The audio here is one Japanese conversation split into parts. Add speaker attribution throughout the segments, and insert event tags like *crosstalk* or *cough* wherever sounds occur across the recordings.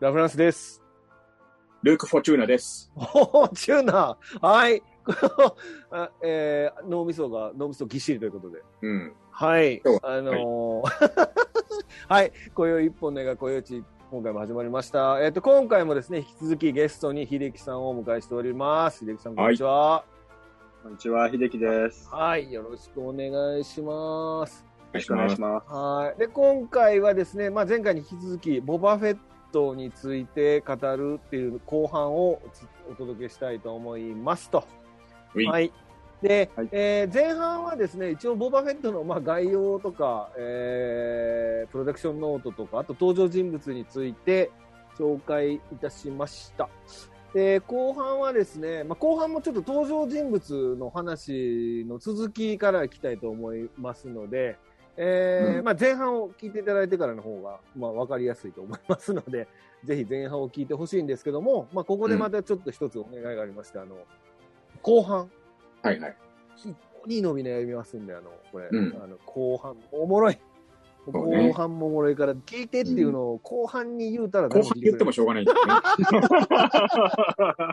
Speaker 1: ラフランスです。
Speaker 2: ルーク・フォチューナです。
Speaker 1: おー、チューナー。はい。*laughs* あえー、脳みそが、脳みそぎっしりということで。
Speaker 2: うん。
Speaker 1: はい。あのー *laughs* はい。今宵一本の映画、今宵一、今回も始まりました。えっ、と、今回もですね、引き続きゲストに秀樹さんをお迎えしております。秀樹さん、こんにちは。
Speaker 3: こんにちは、秀樹です。よ
Speaker 1: はい。よろしくお願いします。
Speaker 3: ろしくお願いします。
Speaker 1: はい。で、今回はですね、まあ、前回に引き続き、ボバフェットについて語るっていう後半をお届けしたいと思いますと。はい。で、
Speaker 3: はい
Speaker 1: えー前半はですね、一応、ボバフェットのまあ概要とか、えープロダクションノートとか、あと登場人物について紹介いたしました。で、後半はですね、まあ、後半もちょっと登場人物の話の続きからいきたいと思いますので、えー
Speaker 2: うん
Speaker 1: まあ、前半を聞いていただいてからの方が、まあ、分かりやすいと思いますので、*laughs* ぜひ前半を聞いてほしいんですけども、まあ、ここでまたちょっと一つお願いがありまして、あの、後半、
Speaker 2: はいはい。
Speaker 1: 非常に伸び悩みますんで、あの、これ、
Speaker 2: うん
Speaker 1: あの後半おもろい。後半もおもろいから、聞いてっていうのを後半に言うたら
Speaker 2: 後半言ってもしょうがないんだよね。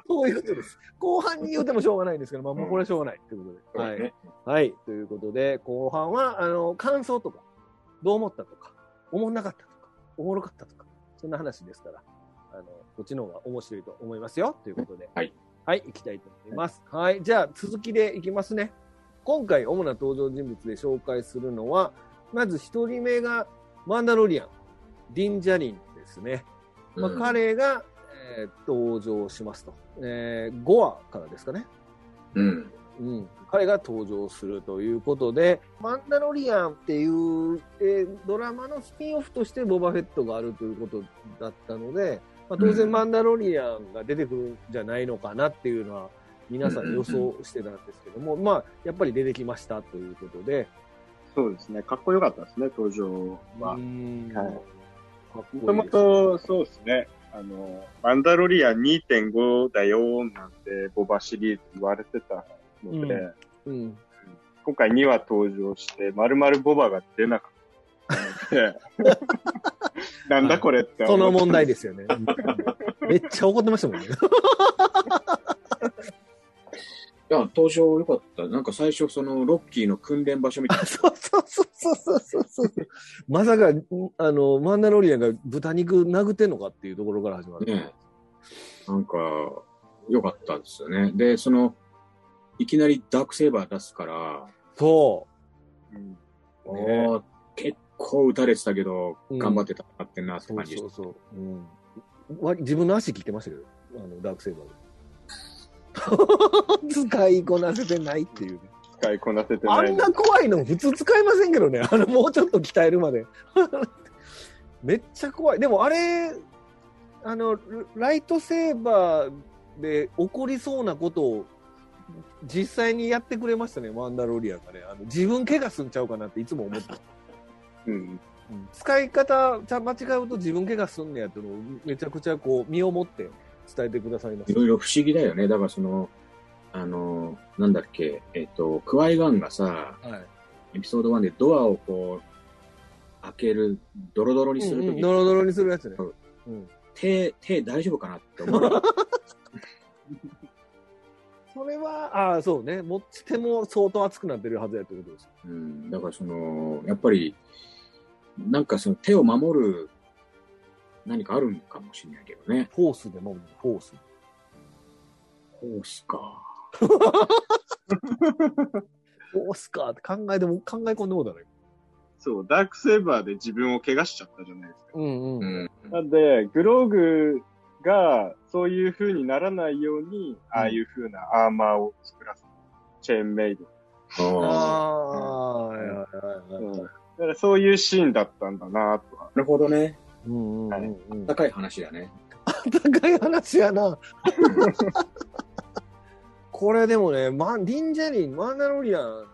Speaker 1: そういうことです。後半に言うてもしょうがないんですけど、まあ、もうこれはしょうがないということで。はい。
Speaker 2: ね。
Speaker 1: はい。ということで、後半は、あの、感想とか、どう思ったとか、思んなかったとか、おもろかったとか、そんな話ですから、あの、こっちの方が面白いと思いますよ。ということで。
Speaker 2: はい。
Speaker 1: はい、行きたいと思います。はい。じゃあ、続きでいきますね。今回、主な登場人物で紹介するのは、まず一人目が、マンダロリアン、ディンジャリンですね。まあ、
Speaker 2: うん
Speaker 1: 彼が、えー登場しますと。えー、5話からですかね。
Speaker 2: うん。
Speaker 1: うん、彼が登場するということで、マンダロリアンっていう、えードラマのスピンオフとしてボバフェットがあるということだったので、まあ、当然
Speaker 2: うん
Speaker 1: マンダロリアンが出てくるんじゃないのかなっていうのは皆さん予想してたんですけども、まあ、やっぱり出てきましたということで、
Speaker 3: そうですね、かっこよかったですね、登場は。はい。もともと、そうですね、あの、マンダロリアン2.5だよ、なんて、ボバシリーズ言われてたので、
Speaker 1: うん。うん。
Speaker 3: 今回2話登場して、まるまるボバが出なかったので、*laughs* なんだこれって思って。
Speaker 1: その問題ですよね。めっちゃ怒ってましたもんね。
Speaker 2: いや、登場良かった。なんか最初、その、ロッキーの訓練場所みたい
Speaker 1: あ *laughs* そうそうそうそうそうそう。まさか、んあの、マンダロリアンが豚肉殴ってんのかっていうところから始まる。
Speaker 2: なね。なんか、良かったですよね。で、その、いきなりダークセーバー出すから、
Speaker 1: そ
Speaker 3: うん
Speaker 1: ね
Speaker 2: 結構撃たれてたけど、
Speaker 1: うん
Speaker 2: 頑張ってたってんな
Speaker 1: う。そう
Speaker 2: って感じでした。
Speaker 1: そうそう。うん。わ自分の足切ってましたけど、あの、ダークセイバーで。使いこなせてないっていうね。
Speaker 3: 使いこなせてない。
Speaker 1: あんな怖いの普通使いませんけどね。あの、もうちょっと鍛えるまで。*laughs* めっちゃ怖い。でもあれ、あの、ライトセーバーで起こりそうなことを実際にやってくれましたね、マンダロリアンがね。あの自分怪我すんちゃうかなっていつも思ってた。
Speaker 3: うん。
Speaker 1: 使い方ちゃ間違うと自分怪我すんねやっていうのをめちゃくちゃこう身をもって伝えてくださいま。
Speaker 2: いろいろ不思議だよね。だからその、あの、なんだっけ、えっ、と、クワイガンがさ、
Speaker 1: はい。
Speaker 2: エピソード1でドアをこう、開ける、ドロドロにするとき、
Speaker 1: うんうんドロドロにするやつね。
Speaker 2: うん
Speaker 1: うん。
Speaker 2: 手、手大丈夫かなって思う。*laughs*
Speaker 1: それは、ああ、そうね。持ち手も相当熱くなってるはずやってことです。
Speaker 2: うん、だからその、やっぱり、なんかその手を守る何かあるんかもしれないけどね。
Speaker 1: フォースでも、フォース。
Speaker 2: ホースか。
Speaker 1: フォースかって考えても、考え込んでもうだね。
Speaker 3: そう、ダークセーバーで自分を怪我しちゃったじゃないですか。
Speaker 1: うんうん。
Speaker 2: うん。
Speaker 3: なんで、グローグがそういう風にならないように、ああいう風なアーマーを作らせる。チェーンメイド。
Speaker 1: あ
Speaker 2: あ。
Speaker 3: だからそういうシーンだったんだなとは。
Speaker 2: なるほどね。
Speaker 1: うんうんうんうん。
Speaker 2: 高い話だね。
Speaker 1: 高い話やな。*laughs* これでもね、マンディンジャリン、マンダロリアン、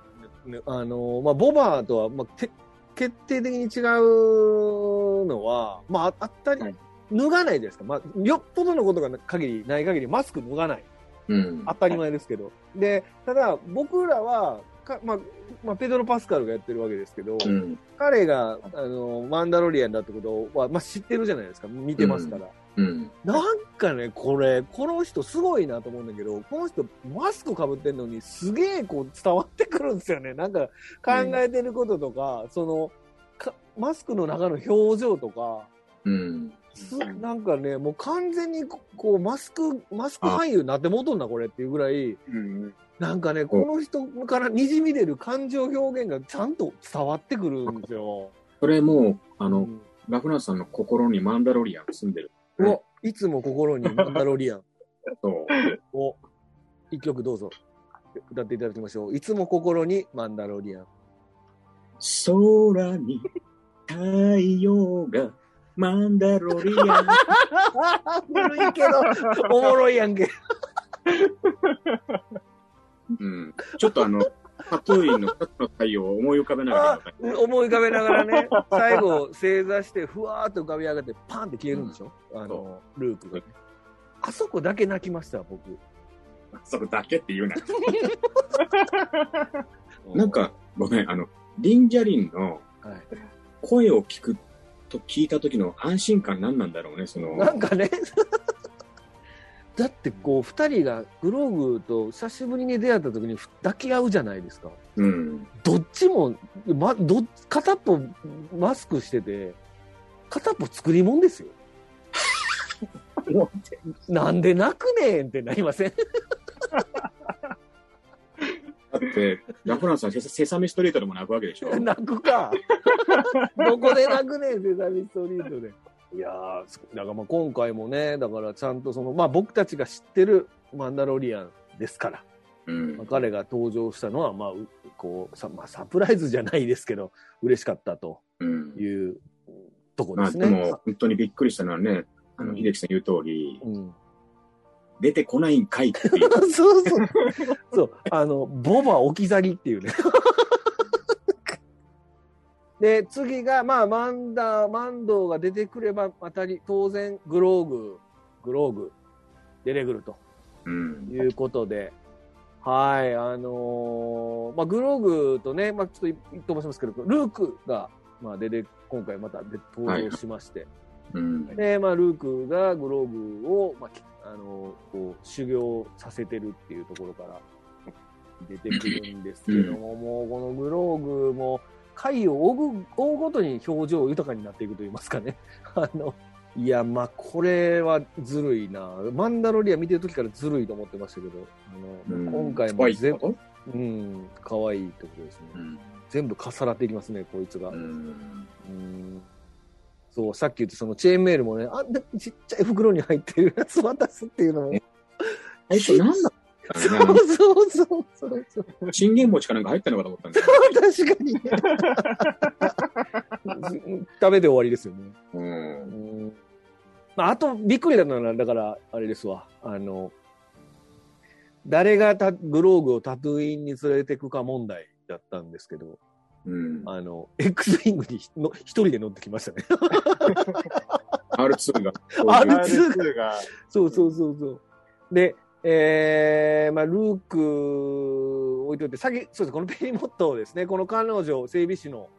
Speaker 1: ねあの、まあ、ボバーとは、まあ、て決定的に違うのは、まあ、あったり、
Speaker 2: はい
Speaker 1: 脱がないですか。まあ、よっぽどのことが限り、ない限り、マスク脱がない。
Speaker 2: うん。
Speaker 1: 当たり前ですけど。で、ただ、僕らは、かまあ、まあ、ペドロ・パスカルがやってるわけですけど、
Speaker 2: うん。
Speaker 1: 彼が、あの、マンダロリアンだってことは、まあ、知ってるじゃないですか。見てますから。
Speaker 2: うん。
Speaker 1: なんかね、これ、この人すごいなと思うんだけど、この人マスクかぶってんのにすげえこう伝わってくるんですよね。なんか考えてることとか、そのか、マスクの中の表情とか、
Speaker 2: うん。
Speaker 1: すなんかね、もう完全にここうマスク、マスク俳優になってもうとんな、これっていうぐらい、
Speaker 3: うん。
Speaker 1: なんかね、この人から滲み出る感情表現がちゃんと伝わってくるんですよ。
Speaker 2: それもう、あの、
Speaker 1: うん
Speaker 2: ラフナーさんの心にマンダロリアンが住んでる。
Speaker 1: お、いつも心にマンダロリアン *laughs*
Speaker 2: そう。
Speaker 1: を、一曲どうぞ歌っていただきましょう。いつも心にマンダロリアン。
Speaker 2: 空に太陽がマンダロリアン。*laughs*
Speaker 1: 古いけど、おもろいやんけ。
Speaker 2: うん。ちょっとあの、タトゥーインの二つの太陽を思い浮かべながら。
Speaker 1: 思い浮かべながらね、最後、正座して、ふわーっと浮かび上がって、パンって消えるんでしょ、あの、ルークがね。あそこだけ泣きました、僕。
Speaker 2: それだけって言うな。*laughs* なんか、ごめん、あの、リンジャリンの
Speaker 1: はい、
Speaker 2: 声を聞くと聞いた時の安心感何なんだろうね、その。
Speaker 1: なんかね、だってこう、二人がグローグと久しぶりに出会った時に抱き合うじゃないですか。
Speaker 2: うん。
Speaker 1: どっちも、ま、どっ片っぽマスクしてて、片っぽ作り物ですよ。*laughs* なんで泣くねんってなりません？
Speaker 2: だって、ラフランスはセセサミストリートでも泣くわけでしょ。*laughs*
Speaker 1: 泣くか。どこで泣くねん、セサミストリートで。いやだからまあ今回もね、だからちゃんとその、まあ僕たちが知ってるマンダロリアンですから、
Speaker 2: うん
Speaker 1: まあ。彼が登場したのは、まあ、うこう、さまあ、サプライズじゃないですけど、嬉しかったと
Speaker 2: うん。
Speaker 1: いうとこ
Speaker 2: ま
Speaker 1: ですね。
Speaker 2: あでも、本当にびっくりしたのはね、あの、
Speaker 1: うん
Speaker 2: 秀樹さん言う通り、
Speaker 1: うん
Speaker 2: 出てこないんかいっていう。*laughs*
Speaker 1: そうそう。そう。あの、ボバ置き去りっていうね。で、次が、まあ、マンダー、マンドーが出てくれば、またり、当然、グローグ、グローグ、出てくると。
Speaker 2: うん。
Speaker 1: いうことで、はい、あのーまあ、グローグとね、まあ、ちょっと飛ばしますけど、ルークが、まあ、出て、今回またで登場しまして、
Speaker 2: うん。
Speaker 1: で、まあ、ルークがグローグを、まあ、きあの、こう、修行させてるっていうところから出てくるんですけども、もう、このグローグも、回を追う追うごとに表情豊かになっていくと言いますかね。*laughs* あの、いや、まあ、これはずるいな。マンダロリア見てる時からずるいと思ってましたけど、あの、
Speaker 2: うん
Speaker 1: 今回も全部、うん、可愛いってことですね。
Speaker 2: うん。
Speaker 1: 全部重なっていきますね、こいつが。
Speaker 2: うん。
Speaker 1: うんそう、さっき言ったそのチェーンメールもね、あんなちっちゃい袋に入ってるやつ渡すっていうのも。
Speaker 2: 最初何だった
Speaker 1: そうそうそうそうそう。
Speaker 2: 信玄餅かなんか入ったのかと思ったんだよ。
Speaker 1: 確かにね。食べて終わりですよね。
Speaker 2: うん。
Speaker 1: うんまあ、あと、びっくりだったのは、だから、あれですわ。あの、誰がタグローグをタトゥーインに連れてくか問題だったんですけど、
Speaker 2: うん。
Speaker 1: あの、X ウィングにの一人で乗ってきましたね。*laughs*
Speaker 2: R2 が。
Speaker 1: R2
Speaker 3: R2 が、
Speaker 1: そうそうそうそう。で、えー、まあ、ルーク置いといて、先、そうです、このペリモットですね、この *laughs* 彼女、整備士の、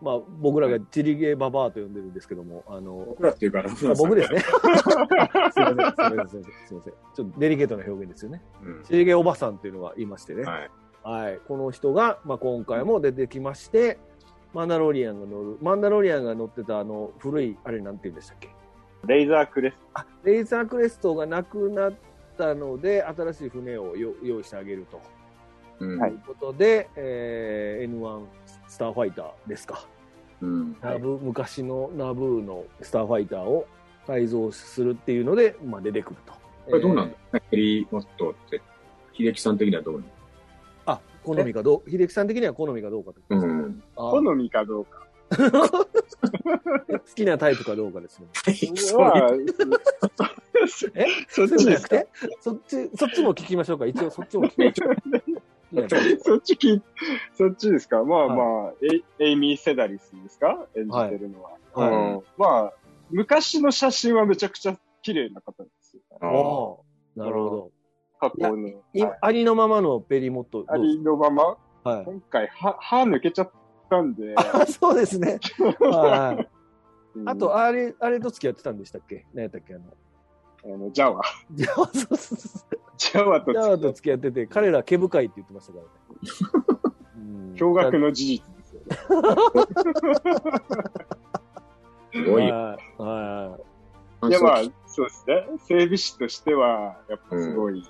Speaker 1: まあ、僕らがチリゲーババアと呼んでるんですけども、あの、
Speaker 2: 僕らっていうか、
Speaker 1: 僕ですね。*laughs* すいません、すいません、すいません。ちょっとデリケートな表現ですよね。
Speaker 2: うん
Speaker 1: チリゲーおばさんっていうのがいましてね。
Speaker 2: はい。
Speaker 1: はい。この人が、まあ、今回も出てきまして、マンダロリアンが乗る、マンダロリアンが乗ってたあの、古い、あれなんて言うんでしたっけ？
Speaker 3: レイザークレス
Speaker 1: あレイザークレストがなくなったので、新しい船をよ用意してあげると
Speaker 2: うん。
Speaker 3: はい
Speaker 1: いうことで、えー N1 スターファイターですか。
Speaker 2: うん。
Speaker 1: ナブ昔のナブーのスターファイターを改造するっていうので、まあ、出てくると。
Speaker 2: これどうなんだヘリモットって、秀樹さん的にはどう
Speaker 1: あ、好みかどう、秀樹さん的には好みかどうか
Speaker 2: うん。
Speaker 1: あ
Speaker 3: 好みかどうか。*laughs*
Speaker 1: 好きなタイプかどうかですね。
Speaker 3: まあ、
Speaker 1: え？
Speaker 3: そ
Speaker 1: なくて？そっち、そっちも聞きましょうか。一応そっちも聞きましょう。*laughs*
Speaker 3: そっちき、そっちですか？まあ
Speaker 1: はい
Speaker 3: まあ、エイエイミー・セダリスですか？演じてるのは。
Speaker 1: はい
Speaker 3: うんまあ、昔の写真はめちゃくちゃ綺麗な方ですよ。
Speaker 2: あ
Speaker 1: おーなるほど。
Speaker 3: 過去の。
Speaker 1: ありのままのペリモット
Speaker 3: ありのまま、
Speaker 1: はい。
Speaker 3: 今回、歯、歯抜けちゃったんで、
Speaker 1: あ、そうですね。あと、あれ、あれと付き合ってたんでしたっけ何やったっけあの。
Speaker 3: あの、ジャワ。
Speaker 1: ジャワ、そうそうそう。
Speaker 3: ジャワと
Speaker 1: ジャワと付き合ってて、彼ら毛深いって言ってましたからね。うん
Speaker 3: 驚愕の事実ですよね。
Speaker 2: すごいよ。
Speaker 1: はい。はい
Speaker 3: や、まあ、そうですね。整備士としては、やっぱすごい、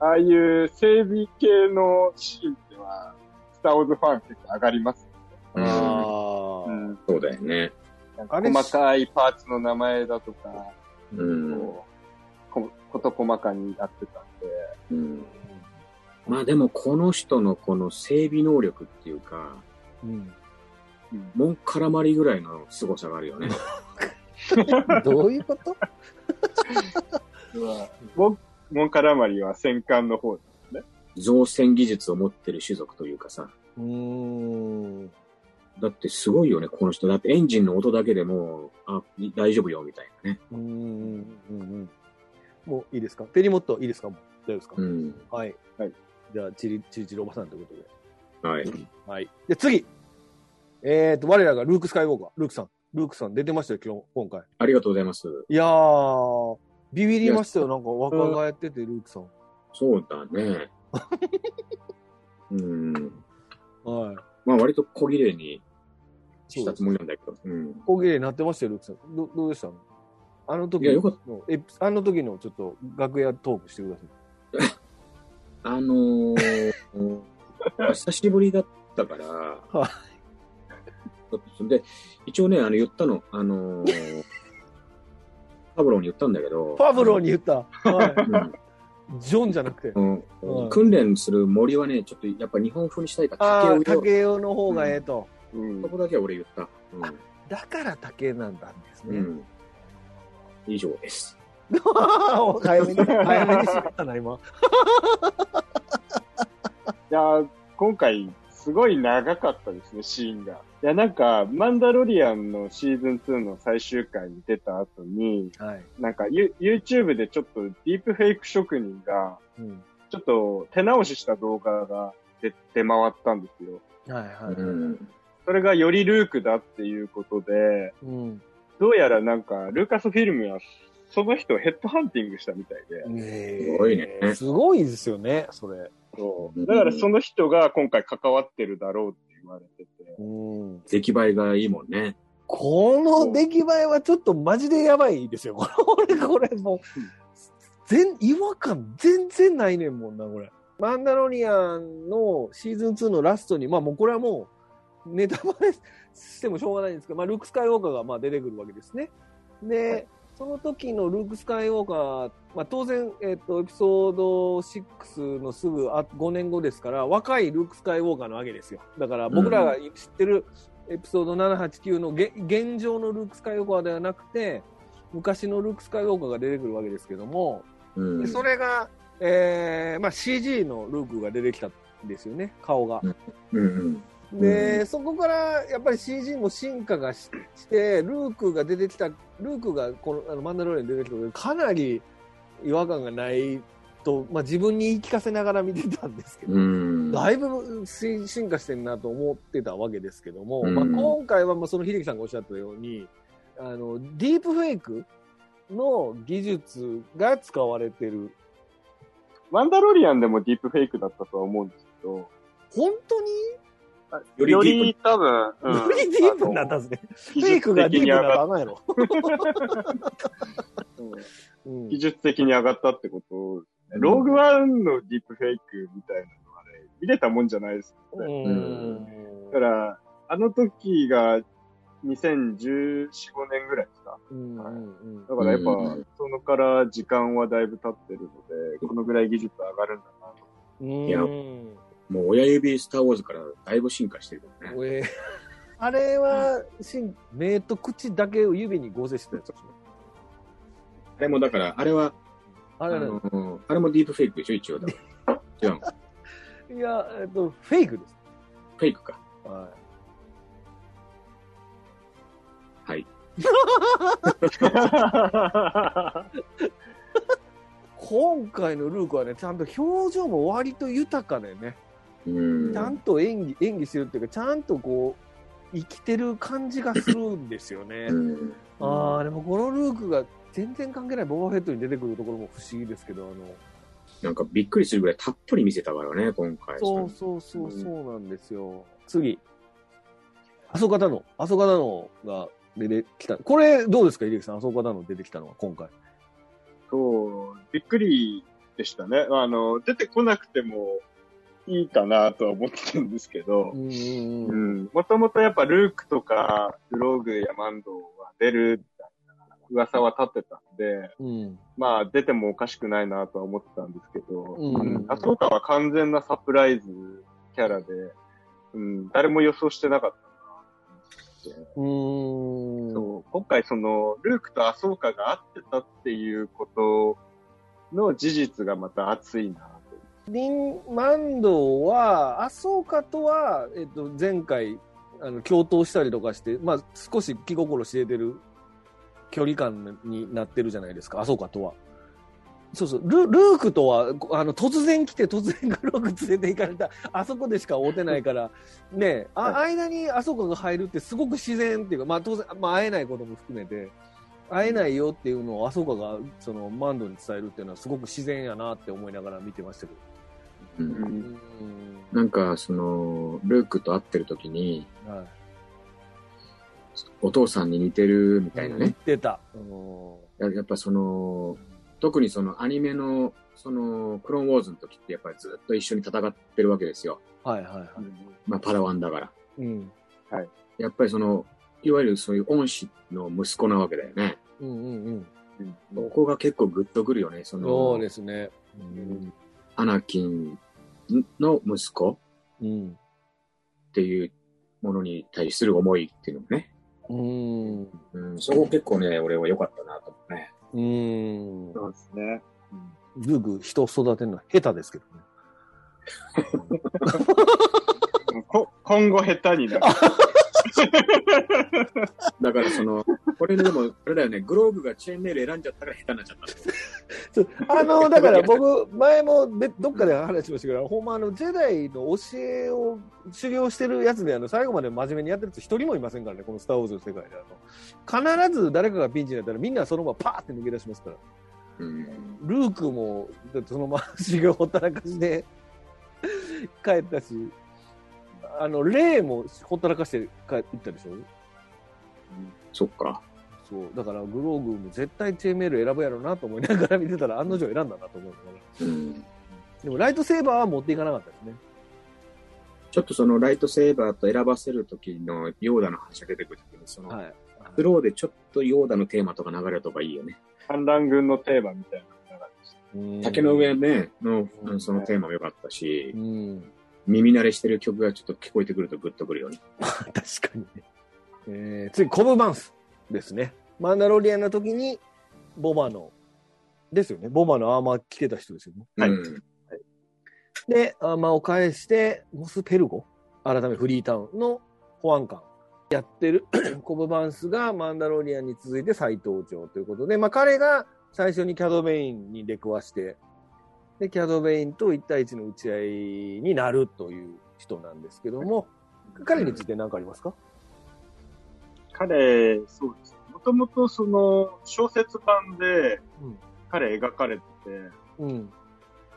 Speaker 3: ああいう整備系のシーンでは、スター・ウォーズファン結構上がります
Speaker 1: ああ。
Speaker 3: うん。
Speaker 2: そうだよね。
Speaker 3: 細かいパーツの名前だとか、
Speaker 2: うん。
Speaker 3: こうこ事細かにやってたんで、
Speaker 2: うん、まあでも、この人のこの整備能力っていうか、
Speaker 1: うん。
Speaker 2: 門絡まりぐらいの凄さがあるよね。*laughs*
Speaker 1: どういうこと？
Speaker 3: モンモンカラマリは戦艦の方
Speaker 2: 造船技術を持ってる種族というかさ。
Speaker 1: うーん。
Speaker 2: だってすごいよね、この人。だってエンジンの音だけでも、あ、大丈夫よ、みたいなね。
Speaker 1: うーん。うんうん。もういいですか？手に持っていいですか？もう大丈夫ですか、
Speaker 2: うん。
Speaker 1: はい。
Speaker 3: はい。
Speaker 1: じゃあ、チリ、チリチリおばさんということで。
Speaker 2: はい。
Speaker 1: はい。で、次。えっ、と、我らがルーク・スカイウォーカー。ルークさん。ルークさん出てましたよ、今日、今回。
Speaker 2: ありがとうございます。
Speaker 1: いやー、ビビりましたよ。なんか若返ってて、ルークさん。
Speaker 2: そうだね。*laughs* うん。
Speaker 1: はい。
Speaker 2: まあ割と小綺麗にしたつもりなんだけど。うん。
Speaker 1: 小切れになってましたよ、ルークさん。どどうでしたの？あの時のエピあの時のちょっと楽屋トークしてください。*laughs*
Speaker 2: あのー、久しぶりだったから、
Speaker 1: はい *laughs*
Speaker 2: で、一応ね、あの、言ったの、あのー、*laughs* パブローに言ったんだけど、
Speaker 1: パブローに言った？は
Speaker 2: うん
Speaker 1: い。ジョンじゃなくて。
Speaker 2: うん
Speaker 1: うん
Speaker 2: 訓練する森はね、ちょっとやっぱ日本風にしたいから、竹
Speaker 1: 雄の方がええと。
Speaker 3: うん
Speaker 2: そこだけは俺言った。
Speaker 1: だから竹なんだんです
Speaker 2: うん。
Speaker 1: ね。
Speaker 2: うん。以上です。*laughs*
Speaker 1: 早めに、*laughs* 早めに知ったな、今。
Speaker 3: いやー今回、すごい長かったですね、シーンが。いや、なんか、マンダロリアンのシーズン2の最終回に出た後に、
Speaker 1: はい。
Speaker 3: なんか、ユ YouTube でちょっとディープフェイク職人が、
Speaker 1: うん。
Speaker 3: ちょっと手直しした動画が出出回ったんですよ。
Speaker 1: はいはい。
Speaker 2: うん。
Speaker 3: それがよりルークだっていうことで、
Speaker 1: うん。
Speaker 3: どうやらなんか、ルーカスフィルムはその人をヘッドハンティングしたみたいで。
Speaker 1: ね
Speaker 2: すごいね
Speaker 1: すごいですよね、それ。
Speaker 3: そう。だからその人が今回関わってるだろうって言われてて。
Speaker 1: うん。
Speaker 2: 出来栄えがいいもんね。
Speaker 1: この出来栄えはちょっとマジでやばいですよ。これ、これもう、全、違和感全然ないねんもんな、これ。マンダロリアンのシーズン2のラストに、まあもうこれはもうネタバレしてもしょうがないんですけど、まあルーク・スカイウォーカーがまあ出てくるわけですね。で、その時のルーク・スカイウォーカー、まあ当然、えっ、と、エピソード6のすぐあ5年後ですから、若いルーク・スカイウォーカーなわけですよ。だから僕らが知ってるエピソード789のげ現状のルーク・スカイウォーカーではなくて、昔のルーク・スカイウォーカーが出てくるわけですけども、
Speaker 2: うん。
Speaker 1: でそれが、えーまあ、CG のルークが出てきたんですよね、顔が。
Speaker 2: うんうん。
Speaker 1: で、
Speaker 2: うん
Speaker 1: そこからやっぱり CG も進化がしして、ルークが出てきた、ルークがこのあのマンダロリアンに出てきたかなり違和感がないと、まあ、自分に言い聞かせながら見てたんですけど、
Speaker 2: うん。
Speaker 1: だいぶし進化してるなと思ってたわけですけども、
Speaker 2: うん
Speaker 1: まあ、今回はまあその秀樹さんがおっしゃったように、あの、ディープフェイクの技術が使われてる。
Speaker 3: マンダロリアンでもディープフェイクだったとは思うんですけど、
Speaker 1: 本当に？
Speaker 2: より
Speaker 3: よ
Speaker 2: ディープ
Speaker 3: り多分、うん
Speaker 1: よりディープになったんですね。フェイクがディープになったやろ。
Speaker 3: 技術的に上がったってことですね。ローグワンのディープフェイクみたいなのはね、見れたもんじゃないですよね。
Speaker 1: うん
Speaker 3: だから、あの時が2014、5年ぐらいですか。だからやっぱ、
Speaker 2: うん
Speaker 3: そのから時間はだいぶ経ってるので、このぐらい技術上がるんだなと。
Speaker 1: うん
Speaker 2: いやもう親指スターウォーズからだいぶ進化してるからね。
Speaker 1: えー *laughs* あれは、しん目と口だけを指に合成してたやつですね。
Speaker 2: あれもだから、あれは、あ
Speaker 1: あれね
Speaker 2: の、あれもディープフェイクでしょ、一応。違うの。*laughs*
Speaker 1: いや、えっと、フェイクです。
Speaker 2: フェイクか。
Speaker 1: は
Speaker 2: はい。
Speaker 1: い。*laughs* 今回のルークはね、ちゃんと表情も割と豊かでね。
Speaker 2: うん
Speaker 1: ちゃんと演技、演技してるっていうか、ちゃんとこう、生きてる感じがするんですよね。
Speaker 2: うん
Speaker 1: ああ、でもこのルークが全然関係ないボバフェットに出てくるところも不思議ですけど、あの、
Speaker 2: なんかびっくりするぐらいたっぷり見せたからね、今回。
Speaker 1: そうそうそうそうなんですよ。次。阿蘇方の、阿蘇方のが出てきた。これどうですか、入木さん、阿蘇方の出てきたのは今回。
Speaker 3: そう、びっくりでしたね。あの、出てこなくてもいいかなとは思ってたんですけど。もともとやっぱルークとか、グローグやマンドは出るみたいな噂は立ってたんで、
Speaker 1: うん。
Speaker 3: まあ出てもおかしくないなとは思ってたんですけど、
Speaker 1: うん
Speaker 3: アソーカは完全なサプライズキャラで、うん、誰も予想してなかった。
Speaker 1: うーん。
Speaker 3: そう今回その、ルークとアソーカが会ってたっていうことの事実がまた熱いなと。
Speaker 1: リン・マンドは、アソーカとは、えっと、前回、あの、共闘したりとかして、まあ、少し気心知れてる距離感になってるじゃないですか、アソーカとは。そうそう、ルルークとは、あの、突然来て突然グローク連れて行かれた、あそこでしか会うてないから、*laughs* ねあ、
Speaker 3: は
Speaker 1: 間にあそこが入るってすごく自然っていうか、まあ当然、まあ会えないことも含めて、会えないよっていうのをあそこが、その、マンドに伝えるっていうのはすごく自然やなって思いながら見てましたけど。
Speaker 2: うん
Speaker 1: うん
Speaker 2: なんか、その、ルークと会ってる時に、
Speaker 1: はい。
Speaker 2: お父さんに似てるみたいなね。
Speaker 1: てた。うん
Speaker 2: ややっぱその、特にそのアニメの、その、クローンウォーズの時ってやっぱりずっと一緒に戦ってるわけですよ。
Speaker 1: はいはいはい。
Speaker 2: まあ、パダワンだから。
Speaker 1: うん。
Speaker 2: やっぱりその、いわゆるそういう恩師の息子なわけだよね。
Speaker 1: うんうんうん。
Speaker 2: ここが結構グッとくるよね。そ
Speaker 1: そう
Speaker 2: の、
Speaker 1: ですね。うん。
Speaker 2: アナキンの息子？
Speaker 1: うん。
Speaker 2: っていうものに対する思いっていうのもね。
Speaker 1: うん。
Speaker 2: うん、そこ結構ね、俺は良かったなと思うね。
Speaker 1: うん。
Speaker 3: そうですね。
Speaker 1: ルーク人を育てるのは下手ですけどね。*laughs*
Speaker 3: こ *laughs* 今後下手になる。*laughs* *laughs*
Speaker 2: だからその、これでも、あれだよね、グローブがチェーンメール選んじゃったから下手になっちゃった
Speaker 1: あの、*laughs* だから僕、前もべどっかで話しましたけど、ほんまあの、ジェダイの教えを修行してるやつで、あの、最後まで真面目にやってる人一人もいませんからね、このスター・ウォーズの世界で。あの、必ず誰かがピンチになったら、みんなそのままパーって抜け出しますから。
Speaker 2: うん。
Speaker 1: ルークも、だってそのまま修行ほったらかしで帰ったし、あの、レイもほったらかして帰行ったでしょ？
Speaker 2: そっか。
Speaker 1: そう。だから、グローグも絶対チェーンメール選ぶやろうなと思いながら見てたら、案の定選んだなと思うから。
Speaker 2: うん。
Speaker 1: でも、ライトセーバーは持っていかなかったですね。
Speaker 2: ちょっとそのライトセーバーと選ばせる時のヨーダの話が出てくる時に、その、
Speaker 1: はい。
Speaker 2: スローでちょっとヨーダのテーマとか流れるとかいいよね。
Speaker 3: 反乱軍のテーマみたいなのが流れて
Speaker 2: 竹の上ね、の
Speaker 1: うん
Speaker 2: そのテーマも良かったし
Speaker 1: う、ん。
Speaker 2: 耳慣れしてる曲がちょっと聞こえてくるとグッとくるよね。*laughs*
Speaker 1: 確かにね。えー、次、コブ・バンスですね。マンダロリアンの時に、ボマの、ですよね。ボマのアーマー着てた人ですよね。
Speaker 3: はい
Speaker 2: うん
Speaker 1: で、アーマーを返して、モスペルゴ、改めフリータウンの保安官やってる *clears throat* コブ・バンスがマンダロリアンに続いて再登場ということで、まあ彼が最初にキャド・ベインに出くわして、で、キャド・ベインと1対1の打ち合いになるという人なんですけども、彼について何かありますか？
Speaker 3: 彼、そうですね。もともとその小説版で
Speaker 1: うん
Speaker 3: 彼描かれて
Speaker 1: うん。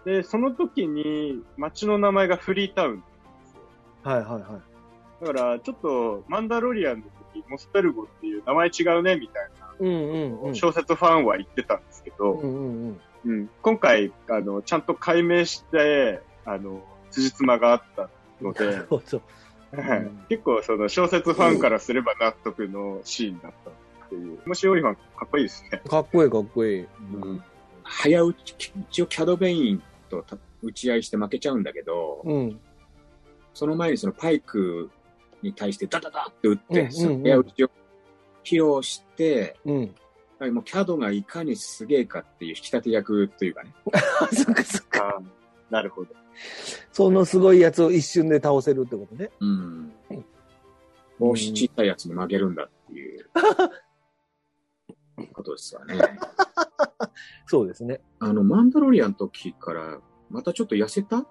Speaker 3: て、で、その時に街の名前がフリータウン。
Speaker 1: はいはいはい。
Speaker 3: だから、ちょっとマンダロリアンの時、モスペルゴっていう名前違うね、みたい
Speaker 1: うんうんう。
Speaker 3: なん小説ファンは言ってたんですけど、
Speaker 1: うんうんうん。
Speaker 3: うん、今回、あの、ちゃんと解明して、あの、辻褄があったので、結構その小説ファンからすれば納得のシーンだったっていう。もしオリファンかっこいいですね。
Speaker 1: かっこいいかっこいい。
Speaker 2: うん早打ち、一応キャドベインとた打ち合いして負けちゃうんだけど、
Speaker 1: うん。
Speaker 2: その前にそのパイクに対してダダダって打って、
Speaker 1: うんうんうん
Speaker 2: その早打ちを披露して、
Speaker 1: うん。
Speaker 2: もうキャドがいかにすげえかっていう引き立て役というかね。*laughs*
Speaker 1: あ、そっかそっか。
Speaker 3: なるほど。
Speaker 1: そのすごいやつを一瞬で倒せるってことね。
Speaker 2: うん。帽子小さいやつに負けるんだっていう *laughs* ことですよね。*laughs*
Speaker 1: そうですね。
Speaker 2: あの、マンダロリアンの時から、またちょっと痩せた？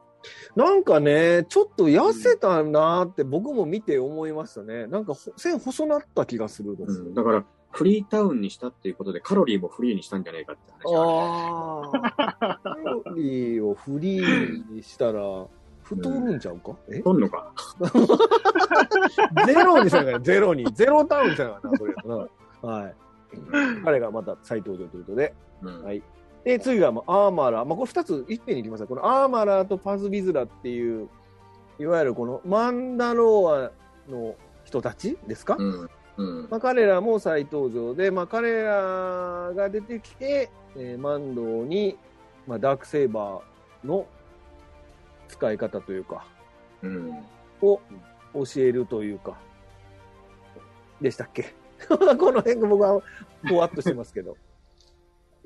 Speaker 1: なんかね、ちょっと痩せたなーって僕も見て思いましたね。なんかほ線細なった気がするんですよ
Speaker 2: うん、だから、フリータウンにしたっていうことで、カロリーもフリーにしたんじゃないかって話がある
Speaker 1: ああ。カロリーをフリーにしたら、太るんちゃうか、え？
Speaker 2: とんのか？
Speaker 1: ゼロにしたから、ゼロに。ゼロタウンにしたからな、それやな。はい。彼がまた再登場ということで。
Speaker 2: うん
Speaker 1: はいで、次がもうアーマラー。まあ、これ二ついっぺんに行きますこのアーマラーとパズビズラっていう、いわゆるこのマンダローアの人たちですか、
Speaker 2: うん。うん。
Speaker 1: まあ、彼らも再登場で、まあ、彼らが出てきて、えーマンドーに、まあ、ダークセイバーの使い方というか、
Speaker 2: うん。
Speaker 1: を教えるというか、でしたっけ？*laughs* この辺が僕はぼわっとしてますけど。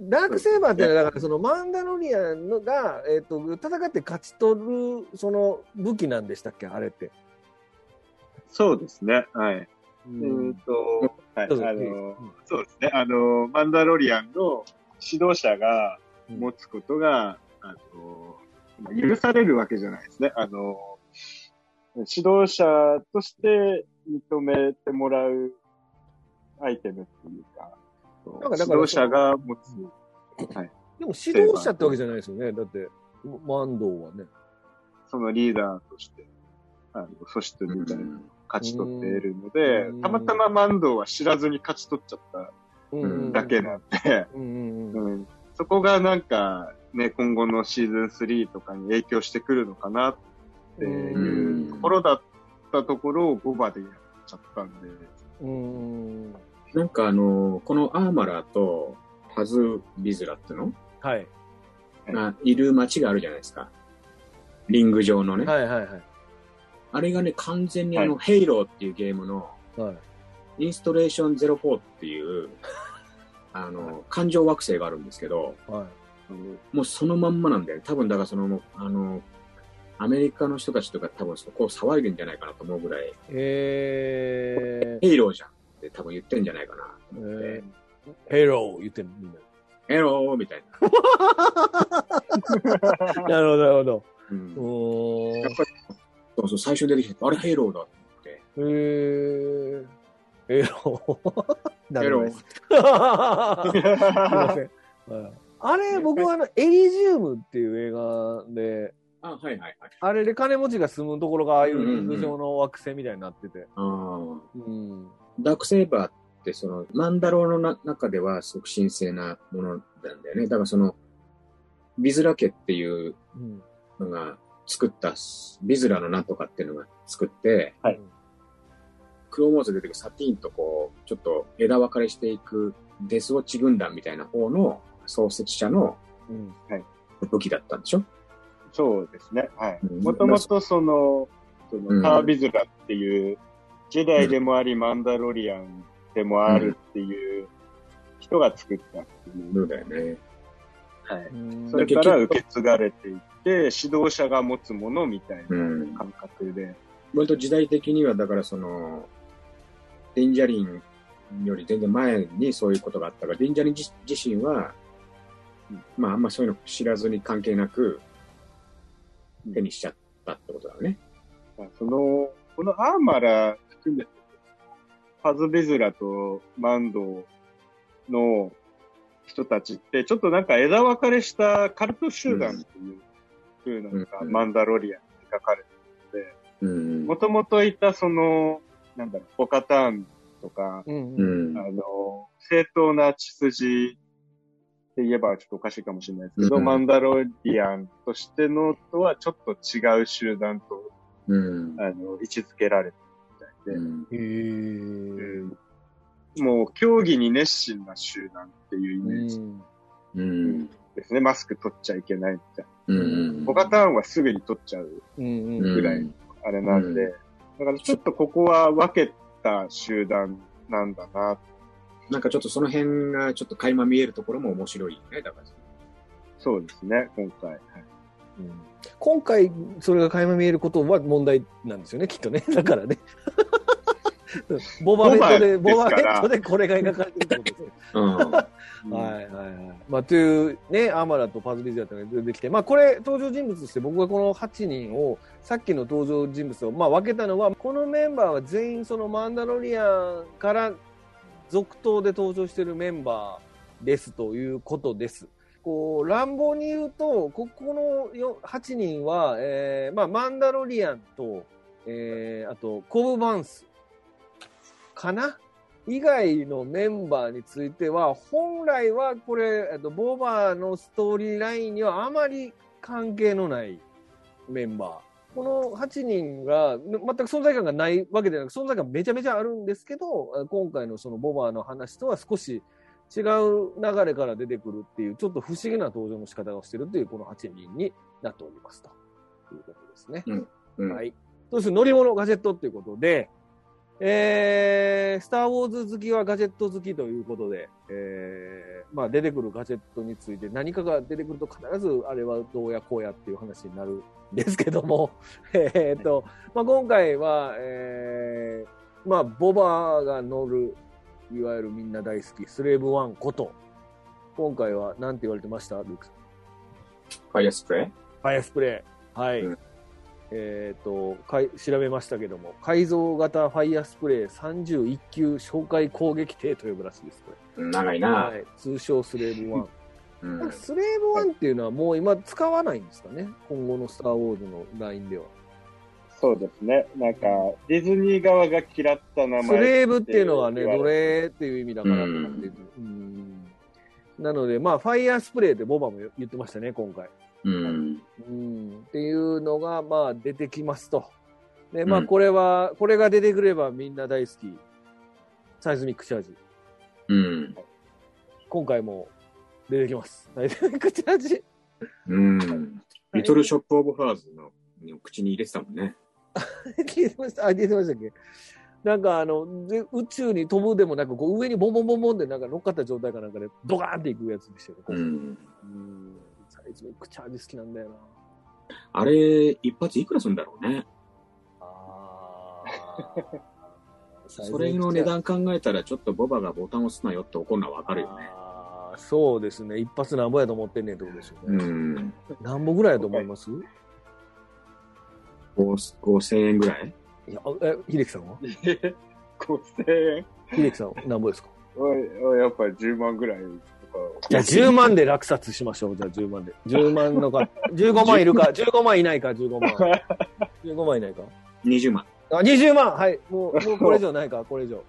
Speaker 1: ダークセイバーっていうのは、だからそのマンダロリアンのが、えっ、と、戦って勝ち取る、その武器なんでしたっけ？あれって。
Speaker 3: そうですね。はい。
Speaker 1: う
Speaker 3: えっ、と、はい。あの、そうですね。あの、マンダロリアンの指導者が持つことが、あの、まあ許されるわけじゃないですね。あの、指導者として認めてもらうアイテムっていうか、
Speaker 1: なんかだから
Speaker 3: 指導者が持つ、
Speaker 1: でも指導者ってわけじゃないですよね。だって、マンドーはね。
Speaker 3: そのリーダーとして、あの、素質みたいな勝ち取っているので
Speaker 1: うん、
Speaker 3: たまたまマンドーは知らずに勝ち取っちゃった
Speaker 1: うん
Speaker 3: だけなんで、そこがなんか、ね、今後のシーズン3とかに影響してくるのかなっていうところだったところを5番でやっちゃったんで、
Speaker 1: うん。
Speaker 2: なんかあの、このアーマラーとパズビズラっての？
Speaker 1: はい。
Speaker 2: がいる街があるじゃないですか。リング上のね。
Speaker 1: はいはいはい。
Speaker 2: あれがね、完全にあの、ヘイローっていうゲームの、
Speaker 1: はい。
Speaker 2: インストレーション04っていう、*laughs* あの、環状惑星があるんですけど、
Speaker 1: はい。
Speaker 2: もうそのまんまなんだよね。多分だからその、あの、アメリカの人たちとか多分そこを騒いでんじゃないかなと思うぐらい、
Speaker 1: え
Speaker 2: ヘイローじゃんって多分言ってんじゃないかなと思って、
Speaker 1: えー、ヘロー言ってるみんな。
Speaker 2: ヘローみたいな。*laughs*
Speaker 1: なるほど、なるほど。
Speaker 2: うん
Speaker 1: お
Speaker 2: っぱり、そうそう、最初出てきて、あれヘイローだって。
Speaker 1: へー。ヘロー。
Speaker 2: ヘロー。*laughs*
Speaker 1: すいません。はいあれ、僕はあの、エリジウムっていう映画で、
Speaker 2: あ、はいはいはい。
Speaker 1: あれで金持ちが住むところがああいう陸上の惑星みたいになってて。うん。
Speaker 2: ダークセイバーって、その、マンダローのな中ではすごく神聖なものなんだよね。だからその、ビズラ家っていう
Speaker 1: うん。
Speaker 2: 作った、ビズラのなんとかっていうのが作って、
Speaker 3: はい
Speaker 2: クロモーズで出てくるサティーンとこう、ちょっと枝分かれしていくデスウォッチ軍団みたいな方の創設者の
Speaker 1: うん。
Speaker 2: 武器だったんでしょ？
Speaker 3: そうですね。はい
Speaker 2: うん。
Speaker 3: もともとその、そ
Speaker 2: うん
Speaker 3: のカービズラっていう、ジェダイでもあり、マンダロリアンでもあるっていう人が作ったっていう。
Speaker 2: そうだよね。
Speaker 3: はい。
Speaker 1: うん
Speaker 3: それから受け継がれていって、指導者が持つものみたいな
Speaker 2: うん。
Speaker 3: 感覚で。
Speaker 2: 割と時代的には、だからその、デンジャリンより全然前にそういうことがあったから、デンジャリン自自身は、まああんまそういうの知らずに関係なく、手にしちゃったってことだよね。
Speaker 3: その、このアーマラ含めて、パズベズラとマンドの人たちって、ちょっとなんか枝分かれしたカルト集団っていう風なのが、
Speaker 2: うん
Speaker 3: マンダロリアンに書かれて
Speaker 2: うん。
Speaker 3: もともといたその、なんだろう、ポカターンとか、
Speaker 1: うん。
Speaker 2: う
Speaker 1: うん。
Speaker 2: ん。
Speaker 3: あの、正当な血筋って言えばちょっとおかしいかもしれないですけど、
Speaker 2: うん
Speaker 3: マンダロリアンとしてのとはちょっと違う集団と、
Speaker 2: うん。
Speaker 3: あの、位置づけられてるみたいで、
Speaker 2: うん。
Speaker 3: もう競技に熱心な集団っていうイメージ
Speaker 2: うん。
Speaker 3: ですね。マスク取っちゃいけないみたい
Speaker 2: うん。
Speaker 3: な。ポカターンはすぐに取っちゃうぐらいあれなんで、
Speaker 2: うん
Speaker 3: だからちょっとここは分けた集団なんだな。
Speaker 2: なんかちょっとその辺がちょっと垣間見えるところも面白いよね、だから。
Speaker 3: そうですね、今回。はい
Speaker 1: うん今回、それが垣間見えることは問題なんですよね、きっとね。*laughs* だからね。*laughs* ボバフェットで、ボバフットでこれが描かれてるってことですね。
Speaker 2: うん。*laughs*
Speaker 1: はいはいはい。まあ、というね、アマラとパズビズヤというのが出てきて、まあ、これ、登場人物として僕がこの8人を、さっきの登場人物を、まあ、分けたのは、このメンバーは全員そのマンダロリアンから続投で登場しているメンバーですということです。こう、乱暴に言うと、ここのよ8人は、えーまあ、マンダロリアンと、えーあと、コブ・バンスかな？以外のメンバーについては、本来はこれ、えっとボバーのストーリーラインにはあまり関係のないメンバー。この8人が全く存在感がないわけではなく、存在感めちゃめちゃあるんですけど、今回のそのボバーの話とは少し違う流れから出てくるっていう、ちょっと不思議な登場の仕方をしてるという、この8人になっておりますということですね。
Speaker 2: うん
Speaker 1: はい。そうです。乗り物ガジェットっていうことで、えー、スター・ウォーズ好きはガジェット好きということで、えー、まあ出てくるガジェットについて何かが出てくると必ずあれはどうやこうやっていう話になるんですけども、*laughs* えーっと、まあ今回は、えー、まあボバーが乗る、いわゆるみんな大好き、スレーブワンこと、今回は何て言われてましたルークさん？
Speaker 2: ファイアスプレー
Speaker 1: ファイアスプレー。はい。
Speaker 2: うん
Speaker 1: えっ、とかい、調べましたけども、改造型ファイアスプレー31級哨戒攻撃艇と呼ぶらしいです、こ
Speaker 2: うん長い
Speaker 1: れ。
Speaker 2: な。
Speaker 1: はい。通称スレーブ1。*laughs*
Speaker 2: うん。
Speaker 1: スレーブ1っていうのはもう今使わないんですかね？今後のスター・ウォーズのラインでは。
Speaker 3: そうですね。なんか、ディズニー側が嫌った名前。
Speaker 1: スレーブっていうのはね、奴隷っていう意味だからってなので、まあ、ファイアスプレーってボバも言ってましたね、今回。
Speaker 2: うん。
Speaker 1: うん、っていうのが、まあ、出てきますと。で、まあ、
Speaker 2: うん
Speaker 1: これは、これが出てくればみんな大好き。サイズミックチャージ。
Speaker 2: うん。
Speaker 1: 今回も出てきます。サイズミックチャージ。
Speaker 2: うん。リトルショップオブハーズの口に入れてたもんね。*laughs*
Speaker 1: 聞いてましたあ、聞いてましたっけ？なんかあの、で宇宙に飛ぶでもなく、こう上にボンボンボンボンでなんか乗っかった状態かなんかでドカーンっていくやつでしたよね。
Speaker 2: うん。
Speaker 1: うんサイズミックチャージ好きなんだよな。
Speaker 2: あれ、一発いくらするんだろうね。
Speaker 1: あ *laughs*
Speaker 2: それの値段考えたら、ちょっとボバがボタン押すなよって怒るのはわかるよね。
Speaker 1: そうですね。一発なんぼやと思ってんねんってことですよ
Speaker 2: う
Speaker 1: ね。
Speaker 2: ん。
Speaker 1: なんぼぐらいやと思います
Speaker 2: ？5000円ぐらい？
Speaker 1: いや、え、秀樹さんは？*laughs*
Speaker 3: て。5000円
Speaker 1: 秀樹さん、なんぼですか？
Speaker 3: おいおいやっぱり10万ぐらい。
Speaker 1: じゃあ10万で落札しましょう。じゃあ10万で。10万のか、*laughs* 15万いるか、15万いないか、15万。*laughs* 15万いないか。
Speaker 2: ?20 万。
Speaker 1: あ、20万はい。もう、もうこれ以上ないか、これ以上。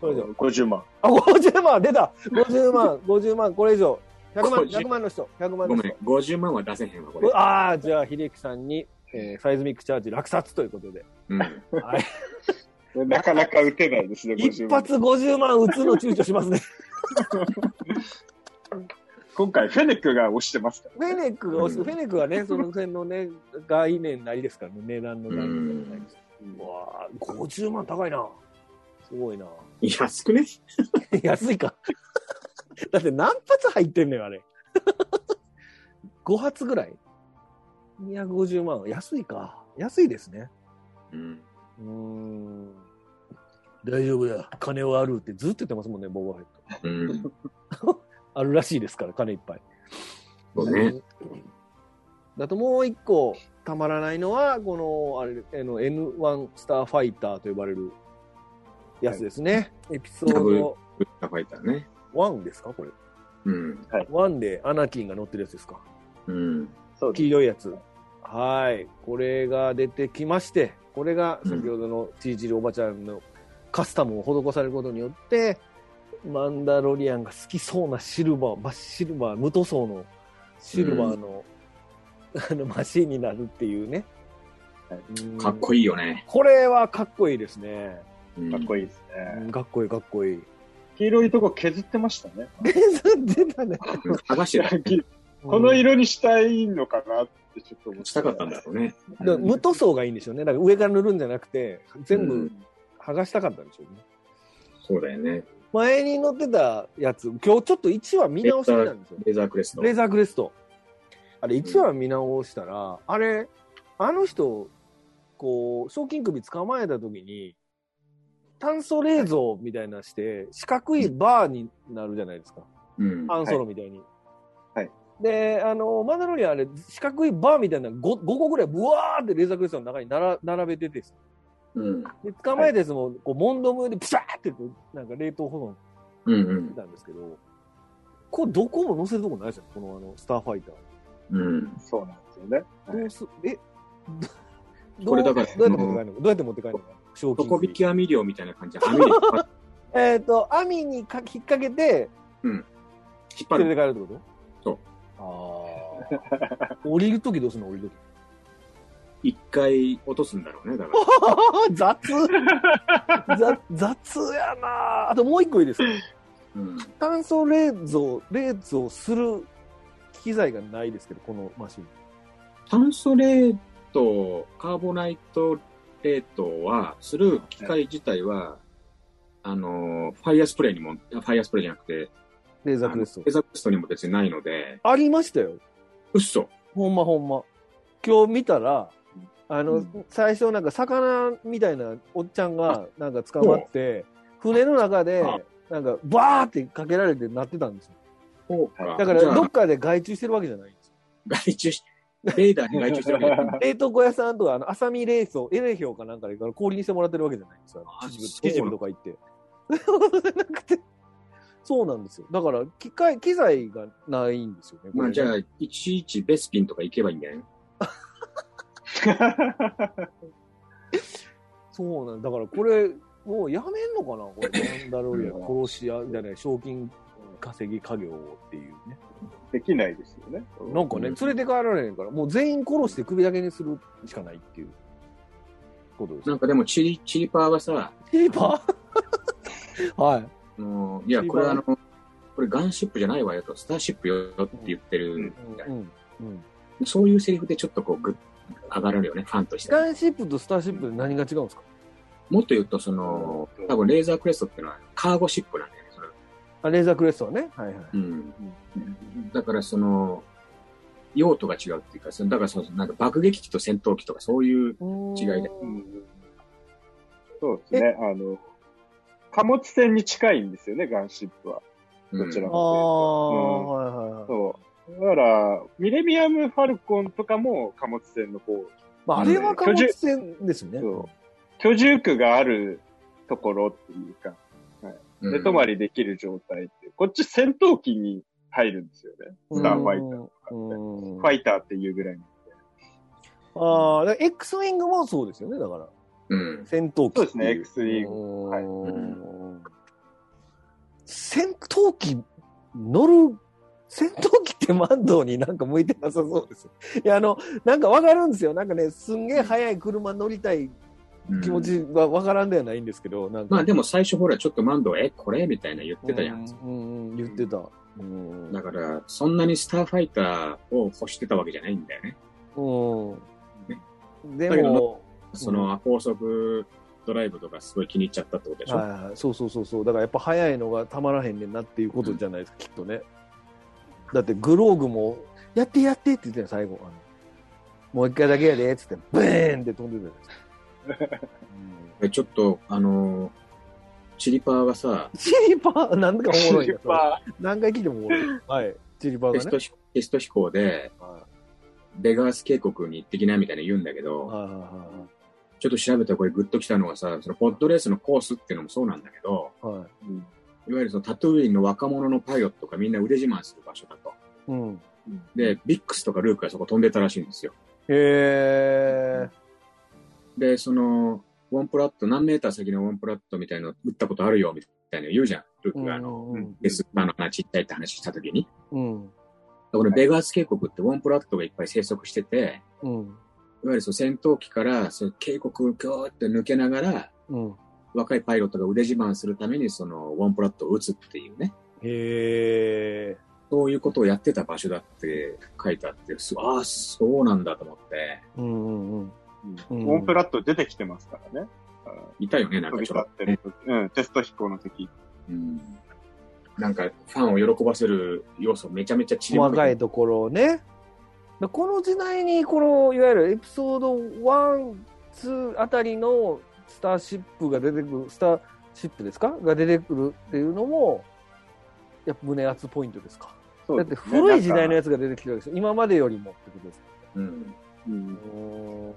Speaker 1: これ以上。*laughs*
Speaker 3: 50万。
Speaker 1: あ、50万出た !50 万、50万、これ以上。100万、
Speaker 2: 50
Speaker 1: 100万の人、100万の人
Speaker 2: ごめん。、50万は出せへんわ、これ。
Speaker 1: ああ、じゃあ、秀樹さんに、えー、サイズミックチャージ落札ということで。
Speaker 2: うん。
Speaker 1: はい。
Speaker 3: なかなか打てないですね、
Speaker 1: 一
Speaker 3: 50万。
Speaker 1: 発50万打つの躊躇しますね。*laughs*
Speaker 3: 今回、フェネックが押してますから。
Speaker 1: フェネックが押す、
Speaker 2: うん
Speaker 1: フェネックはね、その辺のね、概念なりですからね、値段の概念なりです。
Speaker 3: う
Speaker 1: わあ、50万高いな。すごいな。
Speaker 2: 安くね？*laughs*
Speaker 1: 安いか。*laughs* だって何発入ってんねん、あれ。5発ぐらい ?250 万。安いか。安いですね。
Speaker 2: うん。
Speaker 1: うーん。大丈夫だ。金はあるってずっと言ってますもんね、ボーバーフェット。
Speaker 2: うん。*laughs*
Speaker 1: あるらしいですから、金いっぱい。
Speaker 2: そうね。
Speaker 1: だともう一個たまらないのは、この、あれ、あの、N1 スターファイターと呼ばれるやつですね。エピソード
Speaker 2: ブッダファイターね。
Speaker 1: 1ですかこれ。
Speaker 2: うん。
Speaker 1: 1でアナキンが乗ってるやつですか
Speaker 2: うん。
Speaker 1: 黄
Speaker 3: そうです。
Speaker 1: 色いやつ。はい。これが出てきまして、これが先ほどのチーチリおばちゃんのカスタムを施されることによって、マンダロリアンが好きそうなシルバー、真っシルバー、無塗装のシルバーの,、*laughs* あのマシンになるっていうね。うん
Speaker 2: かっこいいよね。
Speaker 1: これはかっこいいですね。
Speaker 2: うん
Speaker 3: かっこいいですね。
Speaker 1: うんかっこいいかっこいい。
Speaker 3: 黄色いとこ削ってましたね。*laughs*
Speaker 1: 出たね。
Speaker 2: うん剥がしてた。
Speaker 3: この色にしたいのかなってちょっと思っ
Speaker 2: たかったんだろうね。
Speaker 1: だから無塗装がいいんでしょうね。だから上から塗るんじゃなくて、全部
Speaker 2: うん
Speaker 1: 剥がしたかったんでしょうね。
Speaker 2: そうだよね。
Speaker 1: 前に乗ってたやつ、今日ちょっと1話見直してみたんですよ。
Speaker 2: レーザークレスト。
Speaker 1: レーザークレスト。あれ、1話見直したら、あれ、あの人、こう、賞金首捕まえた時に、炭素冷蔵みたいなして、四角いバーになるじゃないですか。
Speaker 2: うん。
Speaker 1: ハンソロみたいに。
Speaker 3: はい
Speaker 1: で、あの、マンダロリアンあれ、四角いバーみたいな 5, 5個ぐらいブワーってレーザークレストの中になら並べてて、
Speaker 2: うん。
Speaker 1: で、捕まえたやつも、こう、モンドムでプシャーってこう、なんか冷凍保
Speaker 2: うんう
Speaker 1: 存して
Speaker 2: ん。
Speaker 1: たんですけど、これどこも載せるとこないですよ、このあの、スターファイター。
Speaker 2: うん。
Speaker 3: そうなんですよね。はい
Speaker 1: どうす、え、*laughs* ど
Speaker 2: これだから
Speaker 1: どうやって持って帰るの？どうやって持って帰るの？賞金
Speaker 2: 底引き網漁みたいな感じで網 *laughs*
Speaker 1: えっ、と、網にか引っ掛けて、
Speaker 2: 引っ張
Speaker 1: 連れて
Speaker 2: る。
Speaker 1: 帰るってこと？
Speaker 2: そう。
Speaker 1: ああ。降りるときどうすんの？降りるとき。
Speaker 2: 一回落とすんだろうね、だから。*laughs*
Speaker 1: 雑雑雑やなあともう一個いいですか
Speaker 2: うん。
Speaker 1: 炭素冷蔵、冷蔵する機材がないですけど、このマシン。
Speaker 2: 炭素冷凍、カーボナイト冷凍は、する機械自体は、あの、ファイアスプレーにも、ファイアスプレーじゃなくて、
Speaker 1: レーザークレスト。
Speaker 2: ーザークレストにも別にないので、
Speaker 1: ありましたよ。
Speaker 2: うっそ。
Speaker 1: ほんまほんま。今日見たら、あの、
Speaker 3: うん
Speaker 1: 最初なんか魚みたいなおっちゃんがなんか捕まって、船の中で
Speaker 2: あ、
Speaker 1: なんかバーってかけられてなってたんですよ。だからどっかで外注してるわけじゃないんですよ。
Speaker 2: 外注し、レーダーに外注してるわけ
Speaker 1: 冷凍庫屋さんとか、あの、浅見冷蔵、エレヒョウかなんかで氷にしてもらってるわけじゃないんですよ。
Speaker 2: あ
Speaker 1: 秩父とか行って。なくて、そうなんですよ。だから、機械、機材がないんですよね。
Speaker 2: まあじゃあ、いちいちベスピンとか行けばいいんじゃない？の
Speaker 1: そうなんだ。からこれ、もうやめんのかなこれ、マンダロリアン殺し屋じゃない、賞金稼ぎ家業っていうね。
Speaker 3: できないですよね。
Speaker 1: なんかね、
Speaker 2: うん
Speaker 1: 連れて帰られへんから、もう全員殺して首だけにするしかないっていうことです。
Speaker 2: なんかでもチリ、チリパーはさ、
Speaker 1: チーパー？*laughs* はい。
Speaker 2: あのいや、これあの、これガンシップじゃないわよと、スターシップよって言ってるみたいな、
Speaker 1: うん。うん。
Speaker 2: そういうセリフでちょっとこう、ぐっ上がるよね、ファンとして。
Speaker 1: スカイシップとスターシップで何が違うんですか？
Speaker 2: もっと言うと、その、多分レーザークレストってのはカーゴシップなんだよね、それ。
Speaker 1: あ、レーザークレストはね。はいはい。
Speaker 2: うん。だからその、用途が違うっていうか、そのだからその、なんか爆撃機と戦闘機とかそういう、違いで
Speaker 3: うんそうですね。あの、貨物船に近いんですよね、ガンシップは。
Speaker 2: うん
Speaker 3: どちら
Speaker 1: ああ、はいはいはい。
Speaker 3: そう。だから、ミレミアム・ファルコンとかも貨物船の方、
Speaker 1: まあ、あれは貨物船ですね。
Speaker 3: 居住区があるところっていうか、
Speaker 2: うん
Speaker 3: 寝泊まりできる状態って、こっち戦闘機に入るんですよね。スターファイターとかって。
Speaker 1: うん
Speaker 3: ファイターっていうぐらいの。
Speaker 1: ああ、だから X ウィングもそうですよね、だから。
Speaker 2: うん。
Speaker 1: 戦闘機。
Speaker 3: そうですね X ウィングはい
Speaker 1: うん戦闘機乗る、戦闘機ってマンドになんか向いてなさそうですよ。いや、あの、なんかわかるんですよ。なんかね、すんげえ速い車乗りたい
Speaker 2: うん
Speaker 1: 気持ちはわからんではないんですけど、なんか。
Speaker 2: まあでも最初ほらちょっとマンド、え、これ？みたいな言ってたやん。
Speaker 1: うんうんうん、言ってた。うん。
Speaker 2: だから、そんなにスターファイターを欲してたわけじゃないんだよね。
Speaker 1: うん。で
Speaker 2: だけど
Speaker 1: も、
Speaker 2: その高速ドライブとかすごい気に入っちゃったってことでしょ？
Speaker 1: はいはい、そうそうそうそう。だからやっぱ速いのがたまらへんねんなっていうことじゃないですか、きっとね。だってグローグも、やってやってって言ってたよ、最後。あのもう一回だけやで、つって、ブーンって飛んでたじゃないですか。*laughs*
Speaker 2: でちょっと、あのーチリパーがさ、
Speaker 1: チリパー、なんかおもろい何回聞いてもおもろい。はい。チリパーがね。
Speaker 2: テスト飛テスト飛行で、
Speaker 1: は
Speaker 2: ベガース渓谷に行ってきなみたいな言うんだけど、
Speaker 1: いはいは
Speaker 2: ちょっと調べたらこれグッときたのはさ、そのポッドレースのコースっていうのもそうなんだけど、
Speaker 1: いはい。
Speaker 3: うん
Speaker 2: いわゆるそのタトゥーインの若者のパイロットがみんな腕自慢する場所だと。
Speaker 1: うん。
Speaker 2: で、ビックスとかルークがそこ飛んでたらしいんですよ。
Speaker 1: へ
Speaker 2: で、その、ウォンプラット、何メーター先のウォンプラットみたいなの撃ったことあるよみたいなの言うじゃん。ルークがあの、
Speaker 1: うんうん
Speaker 2: デスパの穴ちっちゃいって話した時に。
Speaker 1: ー。うん。
Speaker 2: このベガース渓谷ってウォンプラットがいっぱい生息してて、
Speaker 1: うん。
Speaker 2: いわゆるその戦闘機からその渓谷をギョーって抜けながら、
Speaker 1: うん。
Speaker 2: 若いパイロットが腕自慢するためにそのウォンプラットを撃つっていうね。
Speaker 1: へ
Speaker 2: そういうことをやってた場所だって書いてあって、すああ、そうなんだと思って。
Speaker 1: ー。うんうんうん。うん
Speaker 3: オンプラット出てきてますからね。
Speaker 2: いたよね、なんかちょっと、ね。
Speaker 3: うん、テスト飛行の時。
Speaker 2: うん。なんか、ファンを喜ばせる要素めちゃめちゃ散り
Speaker 1: 細かいところをね。だこの時代に、この、いわゆるエピソード1、2あたりのスターシップが出てくる、スターシップですか？が出てくるっていうのも、やっぱ胸熱ポイントですか？だって古い時代のや
Speaker 3: つ。
Speaker 1: つが出てきてるわけですよ。今までよりもってことです。
Speaker 2: うん。
Speaker 3: うん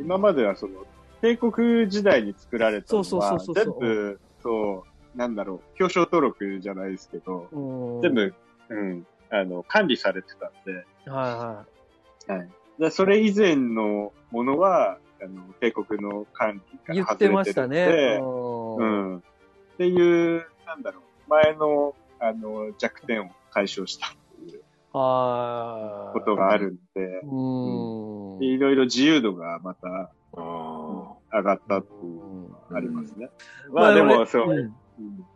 Speaker 3: 今まではその、帝国時代に作られたの
Speaker 1: そうそう
Speaker 3: は、全部、そう、なんだろう、表彰登録じゃないですけど、
Speaker 1: うん
Speaker 3: 全部、うん、あの、管理されてたんで、
Speaker 1: は
Speaker 3: はい。でそれ以前のものは、あの、帝国の管理。から
Speaker 1: 言って
Speaker 3: 外れてるんで、
Speaker 1: ましたね。
Speaker 3: う
Speaker 1: うん
Speaker 3: ん。っていう、なんだろう、前の、あの、弱点を解消したっていう
Speaker 1: はい。
Speaker 3: ことがあるんで、
Speaker 1: うん。
Speaker 3: でいろいろ自由度がまた。上がったっていうのがありますね。
Speaker 1: うん
Speaker 3: まあでも、そう、
Speaker 1: うん
Speaker 3: うん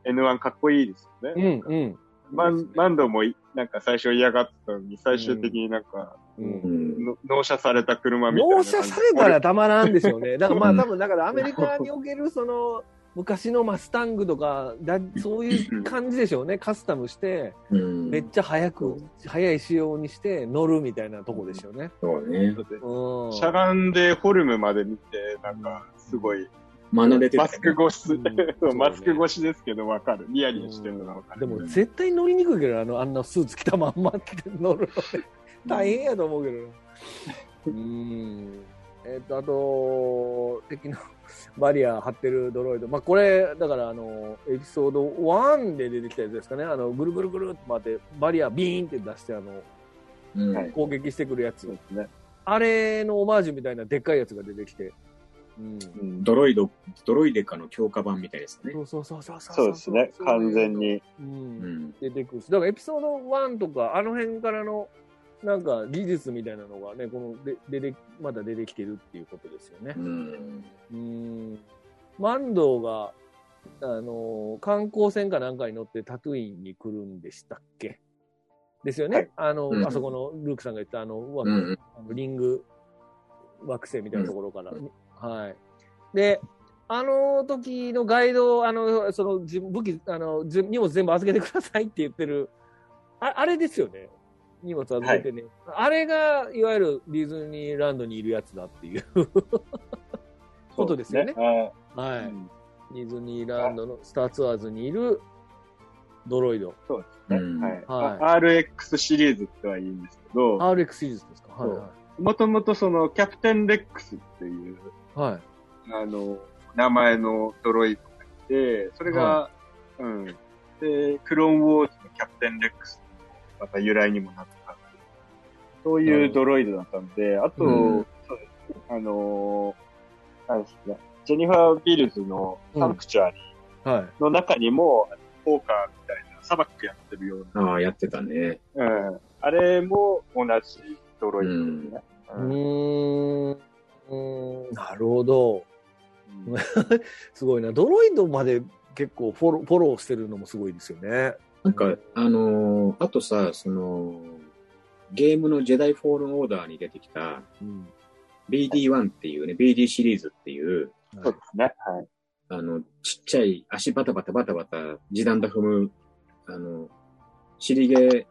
Speaker 3: N1 かっこいいですよ
Speaker 1: う
Speaker 3: ね。
Speaker 1: ん、うん。
Speaker 3: マンマンドもいなんか最初嫌がってたのに、最終的になんか、
Speaker 1: う
Speaker 2: うん
Speaker 3: 納車された車みたいな
Speaker 1: 納。車されたらたまらんでしょうね。*laughs* だからまあ
Speaker 2: うん
Speaker 1: 多分、だからアメリカにおけるその、昔のマスタングとか、だそういう感じでしょうね。カスタムして、
Speaker 2: うん。
Speaker 1: めっちゃ速く、速い仕様にして乗るみたいなとこでしょうね。
Speaker 2: そうね。
Speaker 1: うん。
Speaker 3: しゃがんでフォルムまで見て、なんか、すごい、
Speaker 2: 学べてた
Speaker 3: マスク越し、*laughs* マスク越しですけどわかる。ニヤニヤしてるのがわかる。
Speaker 1: でも絶対乗りにくいけど、あの、あんなスーツ着たまんまって乗るのね。大変やと思うけどな。うん。えっ、と、あと、敵のバリア張ってるドロイド。まあ、これ、だから、あの、エピソード1で出てきたやつですかね。あの、ぐるぐるぐるって回って、バリアビーンって出して、あの、
Speaker 2: うん。
Speaker 3: はい
Speaker 1: 攻撃してくるやつ
Speaker 3: ね。
Speaker 1: あれのオマージュみたいなでっかいやつが出てきて。うん。
Speaker 3: うん
Speaker 2: ドロイド、ドロイデカの強化版みたいですね。
Speaker 1: そうそうそうそうそう。
Speaker 3: そうですね。完全。に。
Speaker 1: う。
Speaker 2: うんん。
Speaker 1: 出てくるし、だからエピソード1とか、あの辺からの、なんか技術みたいなのがね、こので出て、まだ出てきてるっていうことですよね
Speaker 2: う。ん。
Speaker 1: うん。マンドーが、あの、観光船かなんかに乗ってタトゥインに来るんでしたっけ？ですよね。
Speaker 3: はい
Speaker 1: あの、
Speaker 2: うん
Speaker 1: あそこのルークさんが言ったあの、枠
Speaker 2: うん。
Speaker 1: あのリング惑星みたいなところから。はい。で、あの時のガイド、あの、その、自武器、あの、じ荷物全部預けてくださいって言ってる、ああれですよね。荷物預けてね。あれが、いわゆるディズニーランドにいるやつだっていう *laughs* ことですよね。
Speaker 3: あ
Speaker 1: はい。
Speaker 3: ーうん
Speaker 1: ディズニーランドのスターツアーズにいるドロイド。
Speaker 3: そうですね。
Speaker 2: うん
Speaker 3: はい。
Speaker 1: はい
Speaker 3: あ RX シリーズっては言うんですけど、
Speaker 1: RX シリーズですか？はいは
Speaker 3: もともとそのキャプテンレックスっていう、
Speaker 1: い。はい。
Speaker 3: あの、名前のドロイドがいて、それが、
Speaker 1: は
Speaker 3: うん。で、クローンウォーズのキャプテンレックスのまた由来にもなったそういうドロイドだったんで、あと、
Speaker 2: うん
Speaker 3: あのー、なんですね、ジェニファー・ビルズのサンクチュアリ
Speaker 1: はい。
Speaker 3: ーの中にも、ポーカーみたいな砂漠やってるような、
Speaker 2: ああ、やってたね。
Speaker 3: うん。あれも同じドロイドですね。
Speaker 1: うーん。うーんなるほど。
Speaker 3: うん *laughs*
Speaker 1: すごいな。ドロイドまで結構フォローフォローしてるのもすごいですよね。
Speaker 2: なんか、あのーあとさ、その、ゲームのジェダイフォールンオーダーに出てきた
Speaker 1: うん。
Speaker 2: BD1 っていうね、BD シリーズっていう、
Speaker 3: そうですね。はい。
Speaker 2: あの、ちっちゃい足バタバタバタバタ、地団打踏む、あの、尻毛、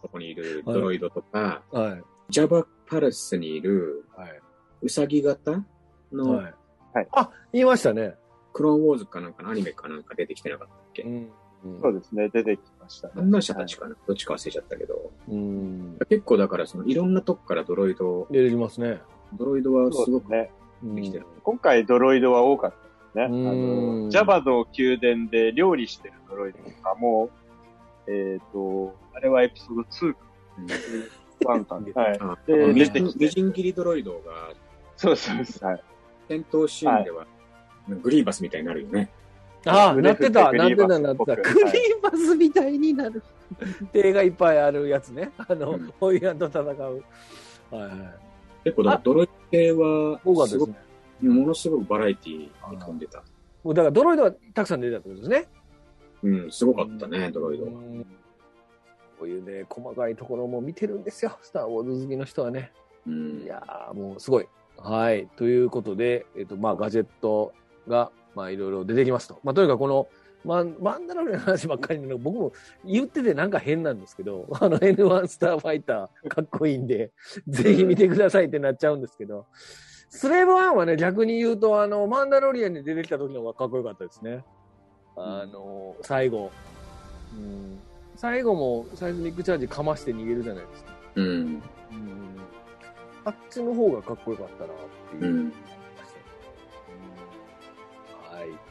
Speaker 2: とこにいる *laughs* ドロイドとか、
Speaker 1: はい。
Speaker 2: ジャバパレスにいる
Speaker 1: はい。
Speaker 2: ウサギ型の
Speaker 1: はい。
Speaker 3: はい
Speaker 1: あ、言いましたね。
Speaker 2: クローンウォーズかなんかのアニメかなんか出てきてなかったっけ、
Speaker 1: ん。
Speaker 3: そうですね。出てきましたね。
Speaker 2: あんな人たちかな、どっちか忘れちゃったけど。
Speaker 1: うん。
Speaker 2: 結構だからそのいろんなとこからドロイド、
Speaker 1: 出てきますね。
Speaker 2: ドロイドはすごく
Speaker 3: ね。
Speaker 1: うん
Speaker 2: できてる
Speaker 3: 今回ドロイドは多かったですね。ジャバの宮殿で料理してるドロイドとかも、えっ、と、あれはエピソード2か1かな。*laughs* はい。
Speaker 2: あ
Speaker 3: で
Speaker 2: あ
Speaker 3: 出てきて
Speaker 2: 無人切りドロイドが
Speaker 3: そうそうです。はい。
Speaker 2: 戦闘シーンでは、グリーバスみたいになるよね。
Speaker 1: ああ、
Speaker 3: 腕
Speaker 1: なってた、
Speaker 3: 振
Speaker 1: なってた、なってた。クリーバスみたいになる。手がいっぱいあるやつね。*laughs* あの
Speaker 2: うん、
Speaker 1: ホイアンと戦う。はいはい。
Speaker 2: 結構ドロイド系はすごく。ものすごくバラエティに飛んでた。
Speaker 1: もうだからドロイドはたくさん出てたってことですね。
Speaker 2: うん、すごかったね、ドロイドは。
Speaker 1: うんこういうね、細かいところも見てるんですよ。スター・ウォーズ好きの人はね。
Speaker 2: うん
Speaker 1: いやー、もうすごい。はい。ということで、えっ、と、まあ、ガジェットが、まあ、いろいろ出てきますと。まあ、とにかくこの、マンマンダロリアンの話ばっかりなの僕も言っててなんか変なんですけど、あの N1 スターファイターかっこいいんで、ぜひ見てくださいってなっちゃうんですけど、スレーブ1はね、逆に言うと、あの、マンダロリアンに出てきた時の方がかっこよかったですね。あの、最後。うん、最後もサイズミックチャージかまして逃げるじゃないですか。
Speaker 2: うん。
Speaker 1: うん、あっちの方がかっこよかったなっていう。
Speaker 2: うん。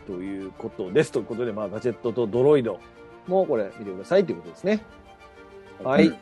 Speaker 1: ということです。ということで、まあ、ガジェットとドロイドもこれ見てくださいということですね。はい。
Speaker 2: うん